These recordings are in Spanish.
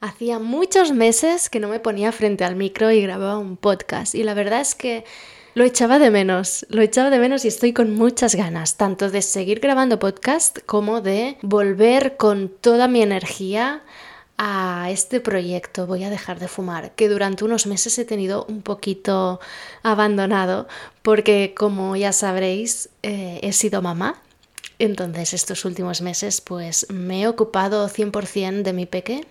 Hacía muchos meses que no me ponía frente al micro y grababa un podcast y la verdad es que lo echaba de menos, lo echaba de menos y estoy con muchas ganas, tanto de seguir grabando podcast como de volver con toda mi energía a este proyecto. Voy a dejar de fumar, que durante unos meses he tenido un poquito abandonado porque como ya sabréis eh, he sido mamá entonces estos últimos meses pues me he ocupado 100% de mi peque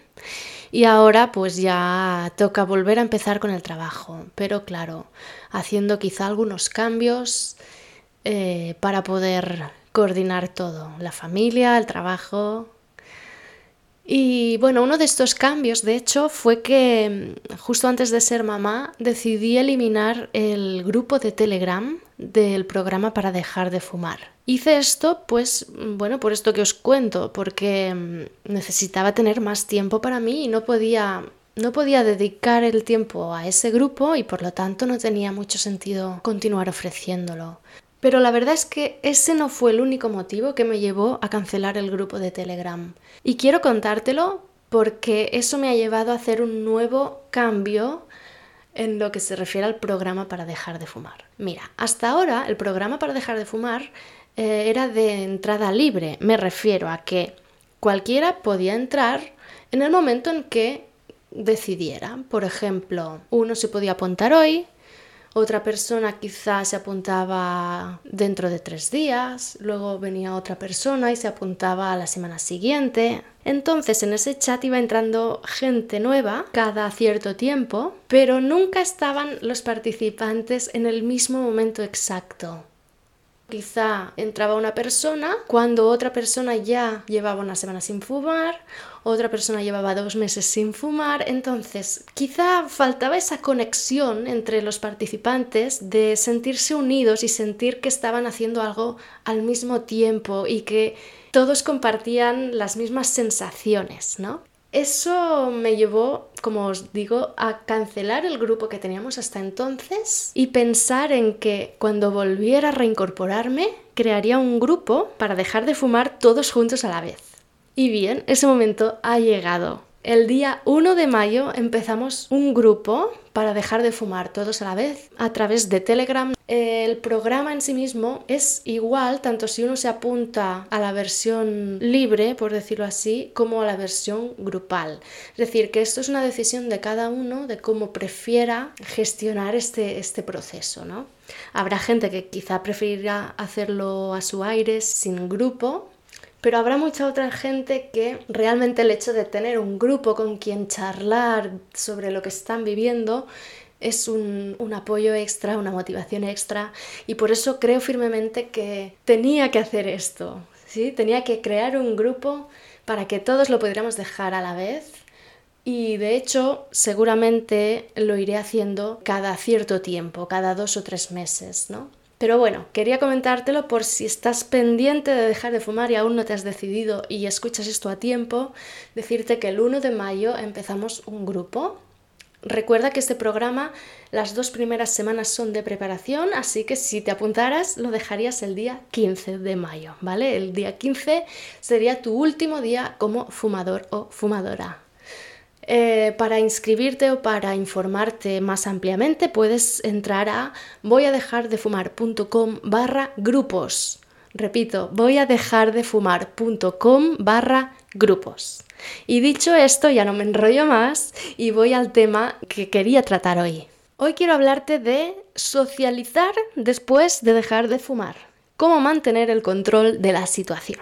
y ahora pues ya toca volver a empezar con el trabajo, pero claro, haciendo quizá algunos cambios eh, para poder coordinar todo, la familia, el trabajo, y bueno, uno de estos cambios, de hecho, fue que mm, justo antes de ser mamá decidí eliminar el grupo de Telegram del programa para dejar de fumar. Hice esto, pues, mm, bueno, por esto que os cuento, porque mm, necesitaba tener más tiempo para mí y no podía, no podía dedicar el tiempo a ese grupo y por lo tanto no tenía mucho sentido continuar ofreciéndolo. Pero la verdad es que ese no fue el único motivo que me llevó a cancelar el grupo de Telegram. Y quiero contártelo porque eso me ha llevado a hacer un nuevo cambio en lo que se refiere al programa para dejar de fumar. Mira, hasta ahora el programa para dejar de fumar eh, era de entrada libre. Me refiero a que cualquiera podía entrar en el momento en que decidiera. Por ejemplo, uno se podía apuntar hoy, otra persona quizás se apuntaba dentro de tres días, luego venía otra persona y se apuntaba a la semana siguiente. Entonces en ese chat iba entrando gente nueva cada cierto tiempo, pero nunca estaban los participantes en el mismo momento exacto. Quizá entraba una persona cuando otra persona ya llevaba una semana sin fumar, otra persona llevaba dos meses sin fumar, entonces quizá faltaba esa conexión entre los participantes de sentirse unidos y sentir que estaban haciendo algo al mismo tiempo y que todos compartían las mismas sensaciones, ¿no? Eso me llevó, como os digo, a cancelar el grupo que teníamos hasta entonces y pensar en que cuando volviera a reincorporarme, crearía un grupo para dejar de fumar todos juntos a la vez. Y bien, ese momento ha llegado. El día 1 de mayo empezamos un grupo para dejar de fumar todos a la vez a través de Telegram. El programa en sí mismo es igual tanto si uno se apunta a la versión libre, por decirlo así, como a la versión grupal. Es decir, que esto es una decisión de cada uno de cómo prefiera gestionar este, este proceso. ¿no? Habrá gente que quizá preferirá hacerlo a su aire, sin grupo, pero habrá mucha otra gente que realmente el hecho de tener un grupo con quien charlar sobre lo que están viviendo es un, apoyo extra, una motivación extra y por eso creo firmemente que tenía que hacer esto, ¿sí? Tenía que crear un grupo para que todos lo pudiéramos dejar a la vez y de hecho seguramente lo iré haciendo cada cierto tiempo, cada dos o tres meses, ¿no? Pero bueno, quería comentártelo por si estás pendiente de dejar de fumar y aún no te has decidido y escuchas esto a tiempo, decirte que el 1 de mayo empezamos un grupo. Recuerda que este programa las dos primeras semanas son de preparación, así que si te apuntaras lo dejarías el día 15 de mayo, ¿vale? El día 15 sería tu último día como fumador o fumadora. Eh, para inscribirte o para informarte más ampliamente puedes entrar a voyadejar-de-fumar.com barra grupos. Repito, voyadejar-de-fumar.com barra grupos. Y dicho esto, ya no me enrollo más y voy al tema que quería tratar hoy. Hoy quiero hablarte de socializar después de dejar de fumar. Cómo mantener el control de la situación.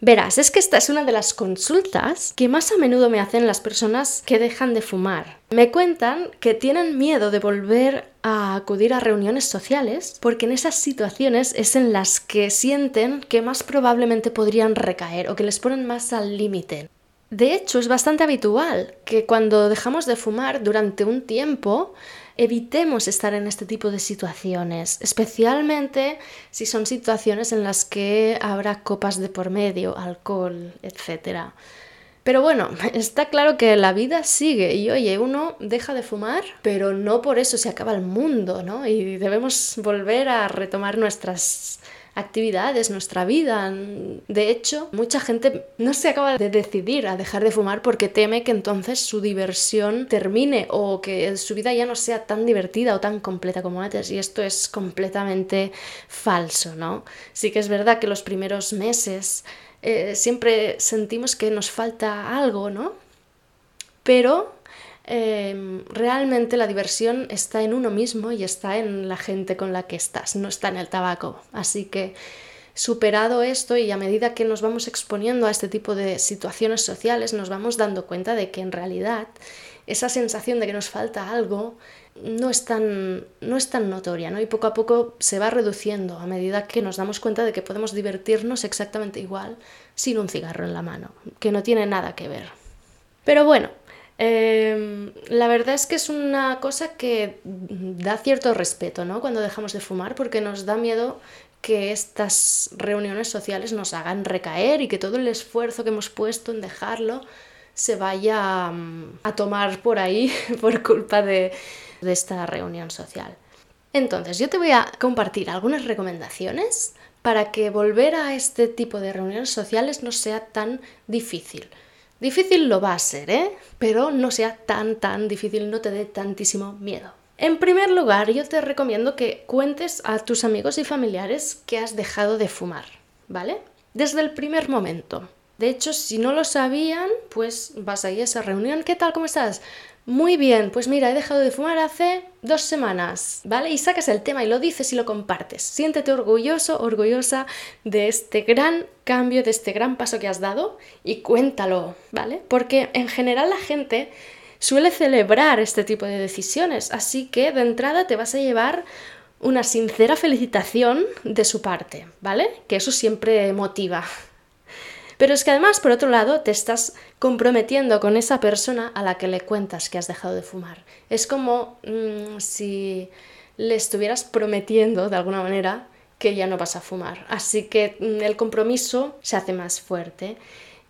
Verás, es que esta es una de las consultas que más a menudo me hacen las personas que dejan de fumar. Me cuentan que tienen miedo de volver a acudir a reuniones sociales porque en esas situaciones es en las que sienten que más probablemente podrían recaer o que les ponen más al límite. De hecho, es bastante habitual que cuando dejamos de fumar durante un tiempo, evitemos estar en este tipo de situaciones, especialmente si son situaciones en las que habrá copas de por medio, alcohol, etc. Pero bueno, está claro que la vida sigue y oye, uno deja de fumar, pero no por eso se acaba el mundo, ¿no? Y debemos volver a retomar nuestras actividades, nuestra vida. De hecho, mucha gente no se acaba de decidir a dejar de fumar porque teme que entonces su diversión termine o que su vida ya no sea tan divertida o tan completa como antes. Y esto es completamente falso, ¿no? Sí que es verdad que los primeros meses eh, siempre sentimos que nos falta algo, ¿no? Pero Em, realmente la diversión está en uno mismo y está en la gente con la que estás, no está en el tabaco. Así que superado esto y a medida que nos vamos exponiendo a este tipo de situaciones sociales, nos vamos dando cuenta de que en realidad esa sensación de que nos falta algo no es tan, no es tan notoria, ¿no? Y poco a poco se va reduciendo a medida que nos damos cuenta de que podemos divertirnos exactamente igual sin un cigarro en la mano, que no tiene nada que ver. Pero bueno, Em, la verdad es que es una cosa que da cierto respeto, ¿no? Cuando dejamos de fumar, porque nos da miedo que estas reuniones sociales nos hagan recaer y que todo el esfuerzo que hemos puesto en dejarlo se vaya mm, a tomar por ahí por culpa de, de esta reunión social. Entonces, yo te voy a compartir algunas recomendaciones para que volver a este tipo de reuniones sociales no sea tan difícil. Difícil lo va a ser, ¿eh? Pero no sea tan, tan difícil, no te dé tantísimo miedo. En primer lugar, yo te recomiendo que cuentes a tus amigos y familiares que has dejado de fumar, ¿vale? Desde el primer momento. De hecho, si no lo sabían, pues vas ahí a esa reunión. ¿Qué tal? ¿Cómo estás? Muy bien, pues mira, he dejado de fumar hace dos semanas, ¿vale? Y sacas el tema y lo dices y lo compartes. Siéntete orgulloso, orgullosa de este gran cambio, de este gran paso que has dado y cuéntalo, ¿vale? Porque en general la gente suele celebrar este tipo de decisiones, así que de entrada te vas a llevar una sincera felicitación de su parte, ¿vale? Que eso siempre motiva. Pero es que además, por otro lado, te estás comprometiendo con esa persona a la que le cuentas que has dejado de fumar. Es como mm, si le estuvieras prometiendo, de alguna manera, que ya no vas a fumar. Así que mm, el compromiso se hace más fuerte.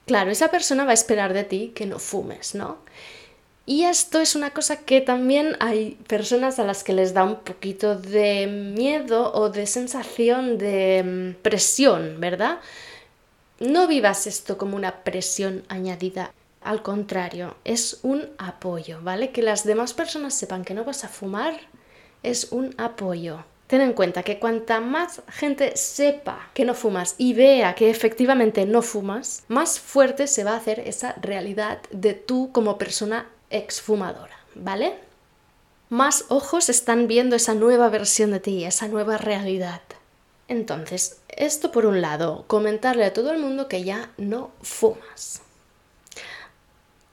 Claro, esa persona va a esperar de ti que no fumes, ¿no? Y esto es una cosa que también hay personas a las que les da un poquito de miedo o de sensación de mm, presión, ¿verdad? No vivas esto como una presión añadida. Al contrario, es un apoyo, ¿vale? Que las demás personas sepan que no vas a fumar es un apoyo. Ten en cuenta que cuanta más gente sepa que no fumas y vea que efectivamente no fumas, más fuerte se va a hacer esa realidad de tú como persona exfumadora, ¿vale? Más ojos están viendo esa nueva versión de ti, esa nueva realidad. Entonces, esto por un lado, comentarle a todo el mundo que ya no fumas.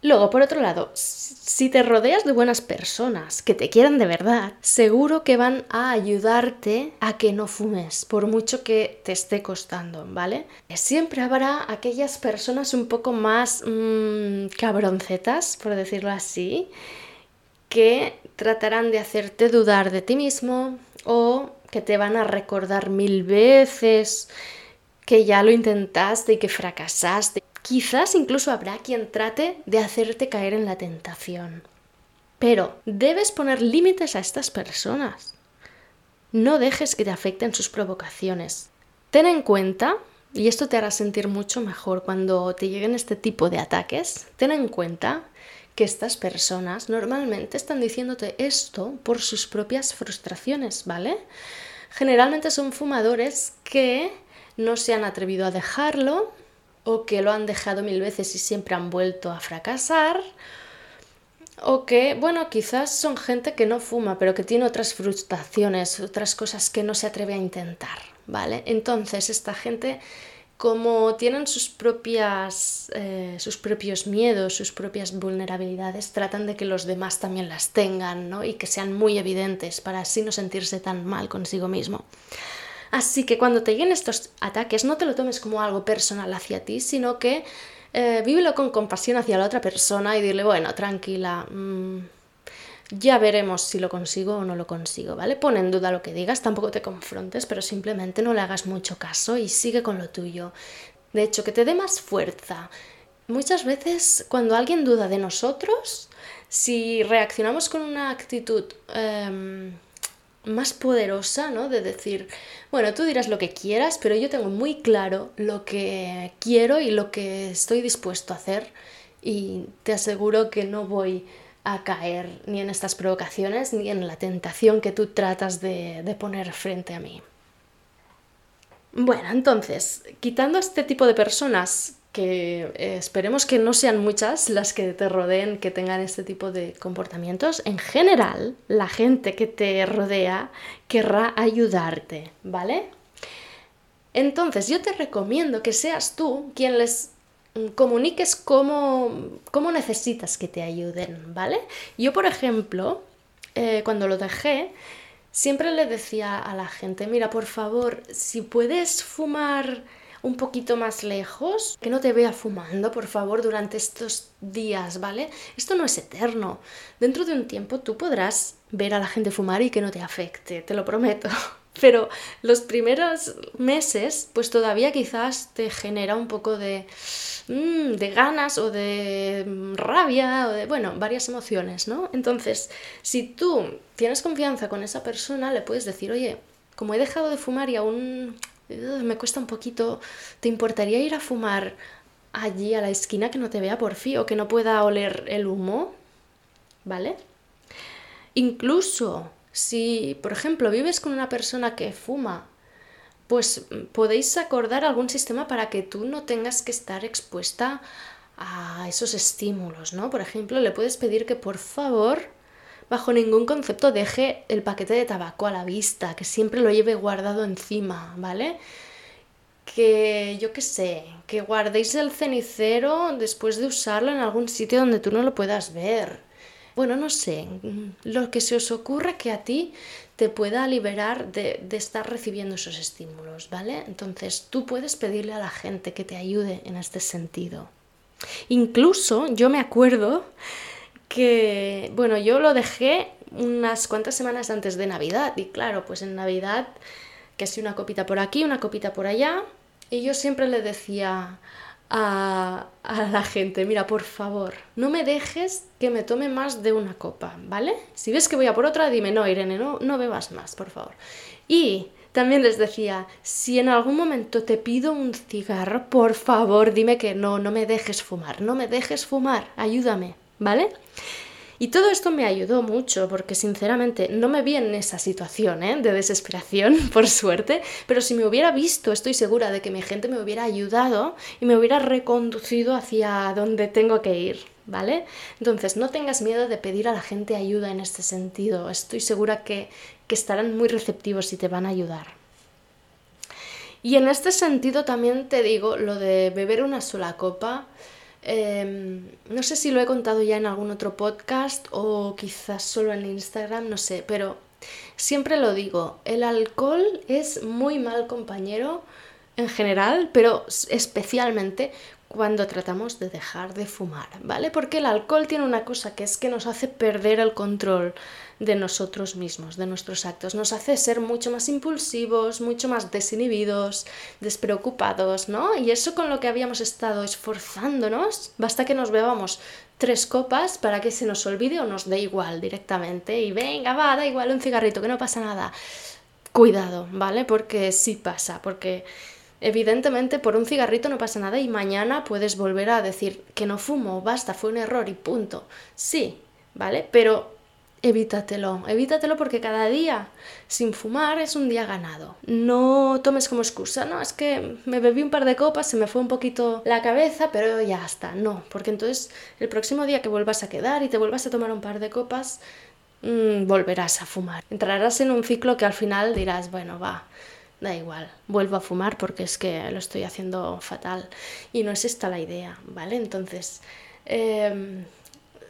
Luego, por otro lado, si te rodeas de buenas personas que te quieran de verdad, seguro que van a ayudarte a que no fumes, por mucho que te esté costando, ¿vale? Siempre habrá aquellas personas un poco más mmm, cabroncetas, por decirlo así, que tratarán de hacerte dudar de ti mismo o que te van a recordar mil veces que ya lo intentaste y que fracasaste. Quizás incluso habrá quien trate de hacerte caer en la tentación. Pero debes poner límites a estas personas. No dejes que te afecten sus provocaciones. Ten en cuenta, y esto te hará sentir mucho mejor cuando te lleguen este tipo de ataques, ten en cuenta que estas personas normalmente están diciéndote esto por sus propias frustraciones, ¿vale? Generalmente son fumadores que no se han atrevido a dejarlo o que lo han dejado mil veces y siempre han vuelto a fracasar o que, bueno, quizás son gente que no fuma, pero que tiene otras frustraciones, otras cosas que no se atreve a intentar, ¿vale? Entonces, esta gente como tienen sus, propias, eh, sus propios miedos, sus propias vulnerabilidades, tratan de que los demás también las tengan ¿no? y que sean muy evidentes para así no sentirse tan mal consigo mismo. Así que cuando te lleguen estos ataques no te lo tomes como algo personal hacia ti, sino que eh, vívelo con compasión hacia la otra persona y dile, bueno, tranquila, mm, ya veremos si lo consigo o no lo consigo, ¿vale? Pon en duda lo que digas, tampoco te confrontes, pero simplemente no le hagas mucho caso y sigue con lo tuyo. De hecho, que te dé más fuerza. Muchas veces cuando alguien duda de nosotros, si reaccionamos con una actitud em, más poderosa, ¿no? De decir, bueno, tú dirás lo que quieras, pero yo tengo muy claro lo que quiero y lo que estoy dispuesto a hacer y te aseguro que no voy a caer ni en estas provocaciones ni en la tentación que tú tratas de, de poner frente a mí. Bueno, entonces, quitando este tipo de personas que eh, esperemos que no sean muchas las que te rodeen que tengan este tipo de comportamientos. En general, la gente que te rodea querrá ayudarte, ¿vale? Entonces, yo te recomiendo que seas tú quien les comuniques cómo, cómo necesitas que te ayuden, ¿vale? Yo, por ejemplo, eh, cuando lo dejé, siempre le decía a la gente, mira, por favor, si puedes fumar un poquito más lejos, que no te vea fumando, por favor, durante estos días, ¿vale? Esto no es eterno. Dentro de un tiempo tú podrás ver a la gente fumar y que no te afecte, te lo prometo. Pero los primeros meses, pues todavía quizás te genera un poco de, mm, de ganas o de rabia o de, bueno, varias emociones, ¿no? Entonces, si tú tienes confianza con esa persona, le puedes decir, oye, como he dejado de fumar y aún me cuesta un poquito, ¿te importaría ir a fumar allí a la esquina que no te vea por fin o que no pueda oler el humo? ¿Vale? Incluso si, por ejemplo, vives con una persona que fuma, pues podéis acordar algún sistema para que tú no tengas que estar expuesta a esos estímulos, ¿no? Por ejemplo, le puedes pedir que por favor bajo ningún concepto deje el paquete de tabaco a la vista, que siempre lo lleve guardado encima, ¿vale? Que yo qué sé, que guardéis el cenicero después de usarlo en algún sitio donde tú no lo puedas ver. Bueno, no sé, lo que se os ocurra que a ti te pueda liberar de, de estar recibiendo esos estímulos, ¿vale? Entonces tú puedes pedirle a la gente que te ayude en este sentido. Incluso yo me acuerdo que, bueno, yo lo dejé unas cuantas semanas antes de Navidad y claro, pues en Navidad, que si una copita por aquí, una copita por allá, y yo siempre le decía a, a, la gente, mira, por favor, no me dejes que me tome más de una copa, ¿vale? Si ves que voy a por otra, dime, no, Irene, no, no bebas más, por favor. Y también les decía, si en algún momento te pido un cigarro, por favor, dime que no, no me dejes fumar, no me dejes fumar, ayúdame, ¿vale? Y todo esto me ayudó mucho porque sinceramente no me vi en esa situación ¿eh? de desesperación, por suerte, pero si me hubiera visto estoy segura de que mi gente me hubiera ayudado y me hubiera reconducido hacia donde tengo que ir, ¿vale? Entonces no tengas miedo de pedir a la gente ayuda en este sentido, estoy segura que, que estarán muy receptivos y te van a ayudar. Y en este sentido también te digo lo de beber una sola copa. Em, no sé si lo he contado ya en algún otro podcast o quizás solo en Instagram, no sé, pero siempre lo digo, el alcohol es muy mal compañero en general, pero especialmente cuando tratamos de dejar de fumar, ¿vale? Porque el alcohol tiene una cosa que es que nos hace perder el control de nosotros mismos, de nuestros actos. Nos hace ser mucho más impulsivos, mucho más desinhibidos, despreocupados, ¿no? Y eso con lo que habíamos estado esforzándonos, basta que nos bebamos tres copas para que se nos olvide o nos dé igual directamente. Y venga, va, da igual un cigarrito, que no pasa nada. Cuidado, ¿vale? Porque sí pasa, porque evidentemente por un cigarrito no pasa nada y mañana puedes volver a decir que no fumo, basta, fue un error y punto. Sí, ¿vale? Pero evítatelo, evítatelo porque cada día sin fumar es un día ganado. No tomes como excusa, no, es que me bebí un par de copas, se me fue un poquito la cabeza, pero ya está, no, porque entonces el próximo día que vuelvas a quedar y te vuelvas a tomar un par de copas, mmm, volverás a fumar. Entrarás en un ciclo que al final dirás, bueno, va, da igual, vuelvo a fumar porque es que lo estoy haciendo fatal y no es esta la idea, ¿vale? Entonces... Eh,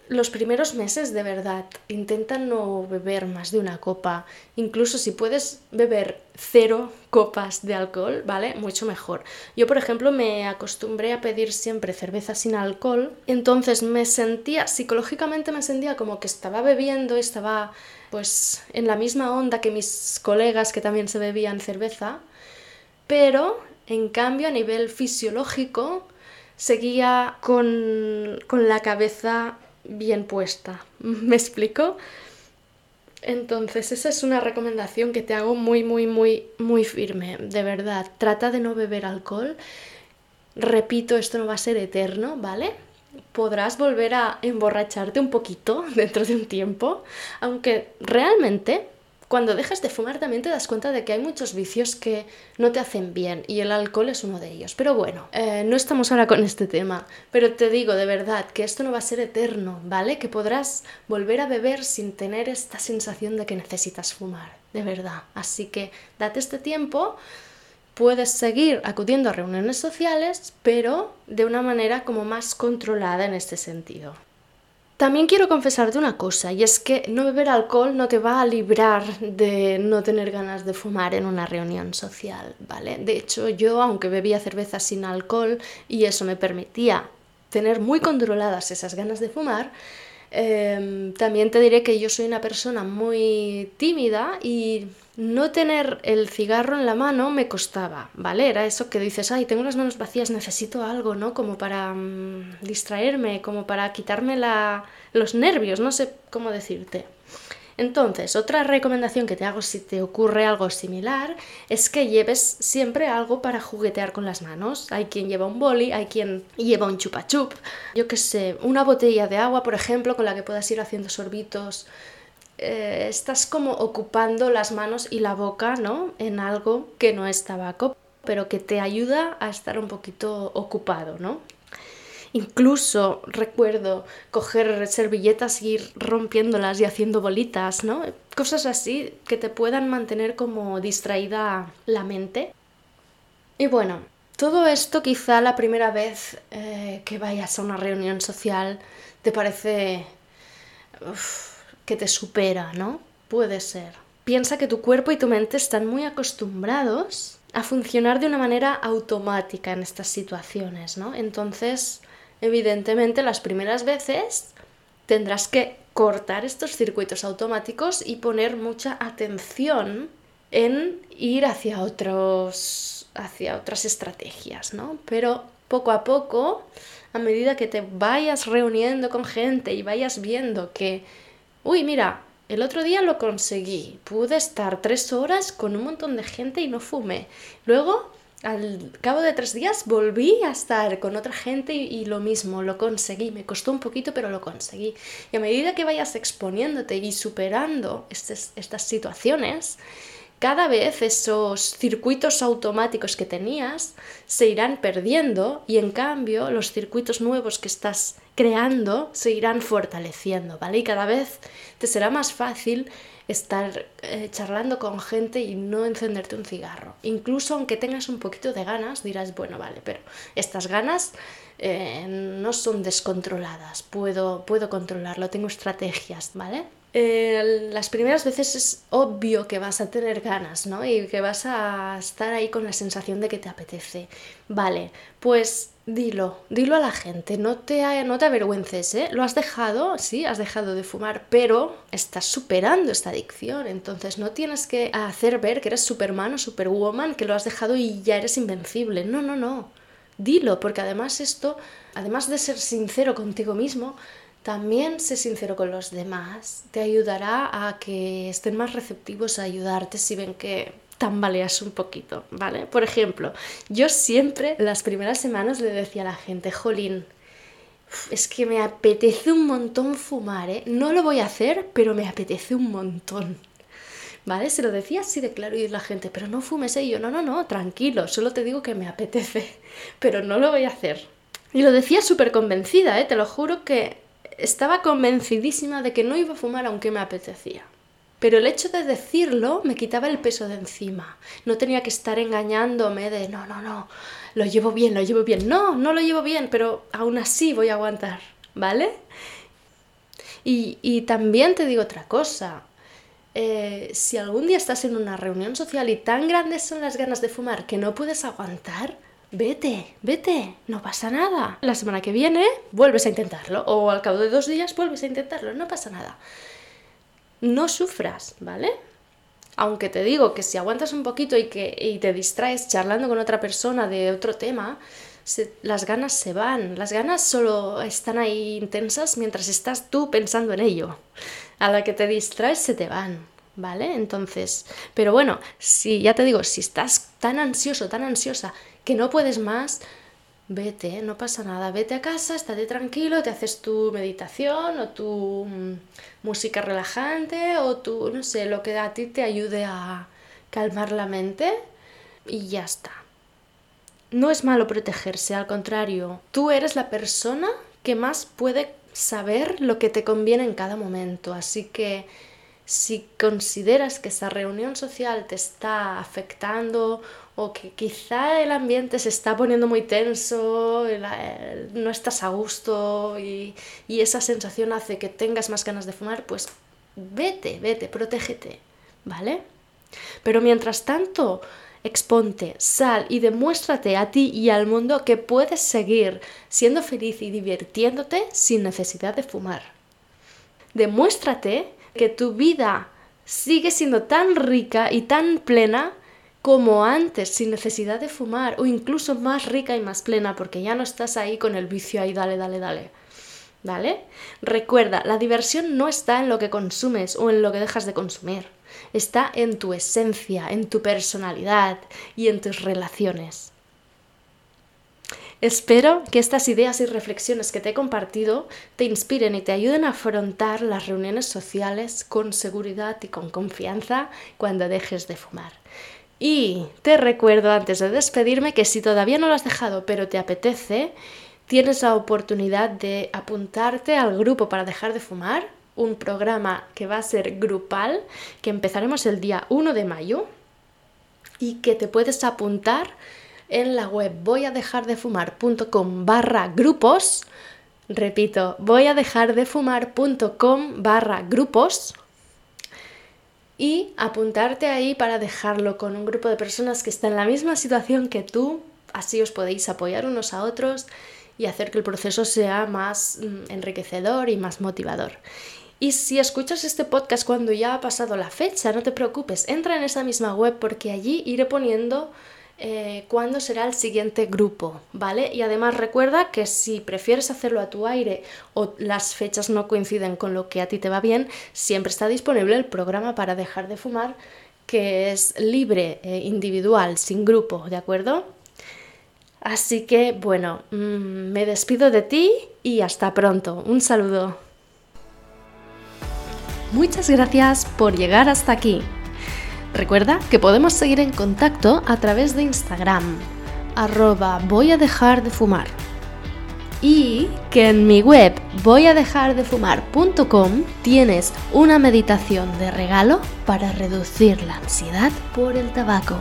los primeros meses de verdad intenta no beber más de una copa. Incluso si puedes beber cero copas de alcohol, ¿vale? Mucho mejor. Yo, por ejemplo, me acostumbré a pedir siempre cerveza sin alcohol. Entonces me sentía, psicológicamente me sentía como que estaba bebiendo, estaba pues en la misma onda que mis colegas que también se bebían cerveza. Pero, en cambio, a nivel fisiológico, seguía con, con la cabeza bien puesta. ¿Me explico? Entonces, esa es una recomendación que te hago muy, muy, muy, muy firme, de verdad. Trata de no beber alcohol. Repito, esto no va a ser eterno, ¿vale? Podrás volver a emborracharte un poquito dentro de un tiempo, aunque realmente cuando dejas de fumar también te das cuenta de que hay muchos vicios que no te hacen bien y el alcohol es uno de ellos. Pero bueno, eh, no estamos ahora con este tema, pero te digo de verdad que esto no va a ser eterno, ¿vale? Que podrás volver a beber sin tener esta sensación de que necesitas fumar, de verdad. Así que date este tiempo. Puedes seguir acudiendo a reuniones sociales, pero de una manera como más controlada en este sentido. También quiero confesarte una cosa, y es que no beber alcohol no te va a librar de no tener ganas de fumar en una reunión social, ¿vale? De hecho, yo, aunque bebía cerveza sin alcohol y eso me permitía tener muy controladas esas ganas de fumar, Em, también te diré que yo soy una persona muy tímida y no tener el cigarro en la mano me costaba, ¿vale? Era eso que dices, ay, tengo las manos vacías, necesito algo, ¿no? Como para mm, distraerme, como para quitarme la, los nervios, no sé cómo decirte. Entonces, otra recomendación que te hago si te ocurre algo similar es que lleves siempre algo para juguetear con las manos. Hay quien lleva un boli, hay quien lleva un chupa chup, yo qué sé, una botella de agua, por ejemplo, con la que puedas ir haciendo sorbitos. Eh, estás como ocupando las manos y la boca, ¿no? En algo que no es tabaco, pero que te ayuda a estar un poquito ocupado, ¿no? Incluso recuerdo coger servilletas y ir rompiéndolas y haciendo bolitas, ¿no? Cosas así que te puedan mantener como distraída la mente. Y bueno, todo esto quizá la primera vez eh, que vayas a una reunión social te parece que te supera, ¿no? Puede ser. Piensa que tu cuerpo y tu mente están muy acostumbrados a funcionar de una manera automática en estas situaciones, ¿no? Entonces, Evidentemente, las primeras veces tendrás que cortar estos circuitos automáticos y poner mucha atención en ir hacia otros hacia otras estrategias, ¿no? Pero poco a poco, a medida que te vayas reuniendo con gente y vayas viendo que, uy, mira, el otro día lo conseguí, pude estar tres horas con un montón de gente y no fumé. Luego al cabo de tres días volví a estar con otra gente y, lo mismo, lo conseguí. Me costó un poquito, pero lo conseguí. Y a medida que vayas exponiéndote y superando estas situaciones, cada vez esos circuitos automáticos que tenías se irán perdiendo y en cambio los circuitos nuevos que estás creando se irán fortaleciendo, ¿vale? Y cada vez te será más fácil estar eh, charlando con gente y no encenderte un cigarro. Incluso aunque tengas un poquito de ganas, dirás, bueno, vale, pero estas ganas eh, no son descontroladas, puedo, puedo controlarlo, tengo estrategias, ¿vale? las primeras veces es obvio que vas a tener ganas, ¿no? Y que vas a estar ahí con la sensación de que te apetece. Vale, pues dilo, dilo a la gente, no te, no te avergüences, ¿eh? Lo has dejado, sí, has dejado de fumar, pero estás superando esta adicción, entonces no tienes que hacer ver que eres Superman o Superwoman, que lo has dejado y ya eres invencible. No, no, no. Dilo, porque además esto, además de ser sincero contigo mismo, también sé sincero con los demás, te ayudará a que estén más receptivos a ayudarte si ven que tambaleas un poquito, ¿vale? Por ejemplo, yo siempre las primeras semanas le decía a la gente, jolín, es que me apetece un montón fumar, ¿eh? No lo voy a hacer, pero me apetece un montón. ¿Vale? Se lo decía así de claro y la gente, pero no fumes, ¿eh? yo, no, no, no, tranquilo, solo te digo que me apetece, pero no lo voy a hacer. Y lo decía súper convencida, ¿eh? Te lo juro que estaba convencidísima de que no iba a fumar aunque me apetecía. Pero el hecho de decirlo me quitaba el peso de encima. No tenía que estar engañándome de no, no, no, lo llevo bien, lo llevo bien. No, no lo llevo bien, pero aún así voy a aguantar, ¿vale? Y, también te digo otra cosa. Eh, si algún día estás en una reunión social y tan grandes son las ganas de fumar que no puedes aguantar, vete, vete, no pasa nada. La semana que viene vuelves a intentarlo o al cabo de dos días vuelves a intentarlo, no pasa nada. No sufras, ¿vale? Aunque te digo que si aguantas un poquito y, que, y te distraes charlando con otra persona de otro tema, las ganas se van, las ganas solo están ahí intensas mientras estás tú pensando en ello. A la que te distraes se te van, ¿vale? Entonces, pero bueno, si ya te digo, si estás tan ansioso, tan ansiosa que no puedes más, vete, no pasa nada, vete a casa, estate tranquilo, te haces tu meditación o tu mm, música relajante o tu, no sé, lo que a ti te ayude a calmar la mente y ya está. No es malo protegerse, al contrario, tú eres la persona que más puede saber lo que te conviene en cada momento, así que si consideras que esa reunión social te está afectando o que quizá el ambiente se está poniendo muy tenso, no estás a gusto y, y, esa sensación hace que tengas más ganas de fumar, pues vete, vete, protégete, ¿vale? Pero mientras tanto, exponte, sal y demuéstrate a ti y al mundo que puedes seguir siendo feliz y divirtiéndote sin necesidad de fumar. Demuéstrate que tu vida sigue siendo tan rica y tan plena como antes, sin necesidad de fumar, o incluso más rica y más plena, porque ya no estás ahí con el vicio ahí, dale, dale, dale. ¿Vale? Recuerda, la diversión no está en lo que consumes o en lo que dejas de consumir, está en tu esencia, en tu personalidad y en tus relaciones. Espero que estas ideas y reflexiones que te he compartido te inspiren y te ayuden a afrontar las reuniones sociales con seguridad y con confianza cuando dejes de fumar. Y te recuerdo antes de despedirme que si todavía no lo has dejado pero te apetece, tienes la oportunidad de apuntarte al grupo para dejar de fumar, un programa que va a ser grupal, que empezaremos el día 1 de mayo y que te puedes apuntar en la web voy a dejar de fumar.com barra grupos. Repito, voy a dejar de fumar.com barra grupos y apuntarte ahí para dejarlo con un grupo de personas que están en la misma situación que tú, así os podéis apoyar unos a otros y hacer que el proceso sea más mm, enriquecedor y más motivador. Y si escuchas este podcast cuando ya ha pasado la fecha, no te preocupes, entra en esa misma web porque allí iré poniendo eh, cuándo será el siguiente grupo, ¿vale? Y además recuerda que si prefieres hacerlo a tu aire o las fechas no coinciden con lo que a ti te va bien, siempre está disponible el programa para dejar de fumar, que es libre, e individual, sin grupo, ¿de acuerdo? Así que, bueno, mm, me despido de ti y hasta pronto. Un saludo. Muchas gracias por llegar hasta aquí. Recuerda que podemos seguir en contacto a través de Instagram, arroba voy a dejar de fumar. Y que en mi web voy tienes una meditación de regalo para reducir la ansiedad por el tabaco.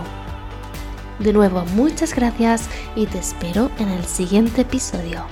De nuevo, muchas gracias y te espero en el siguiente episodio.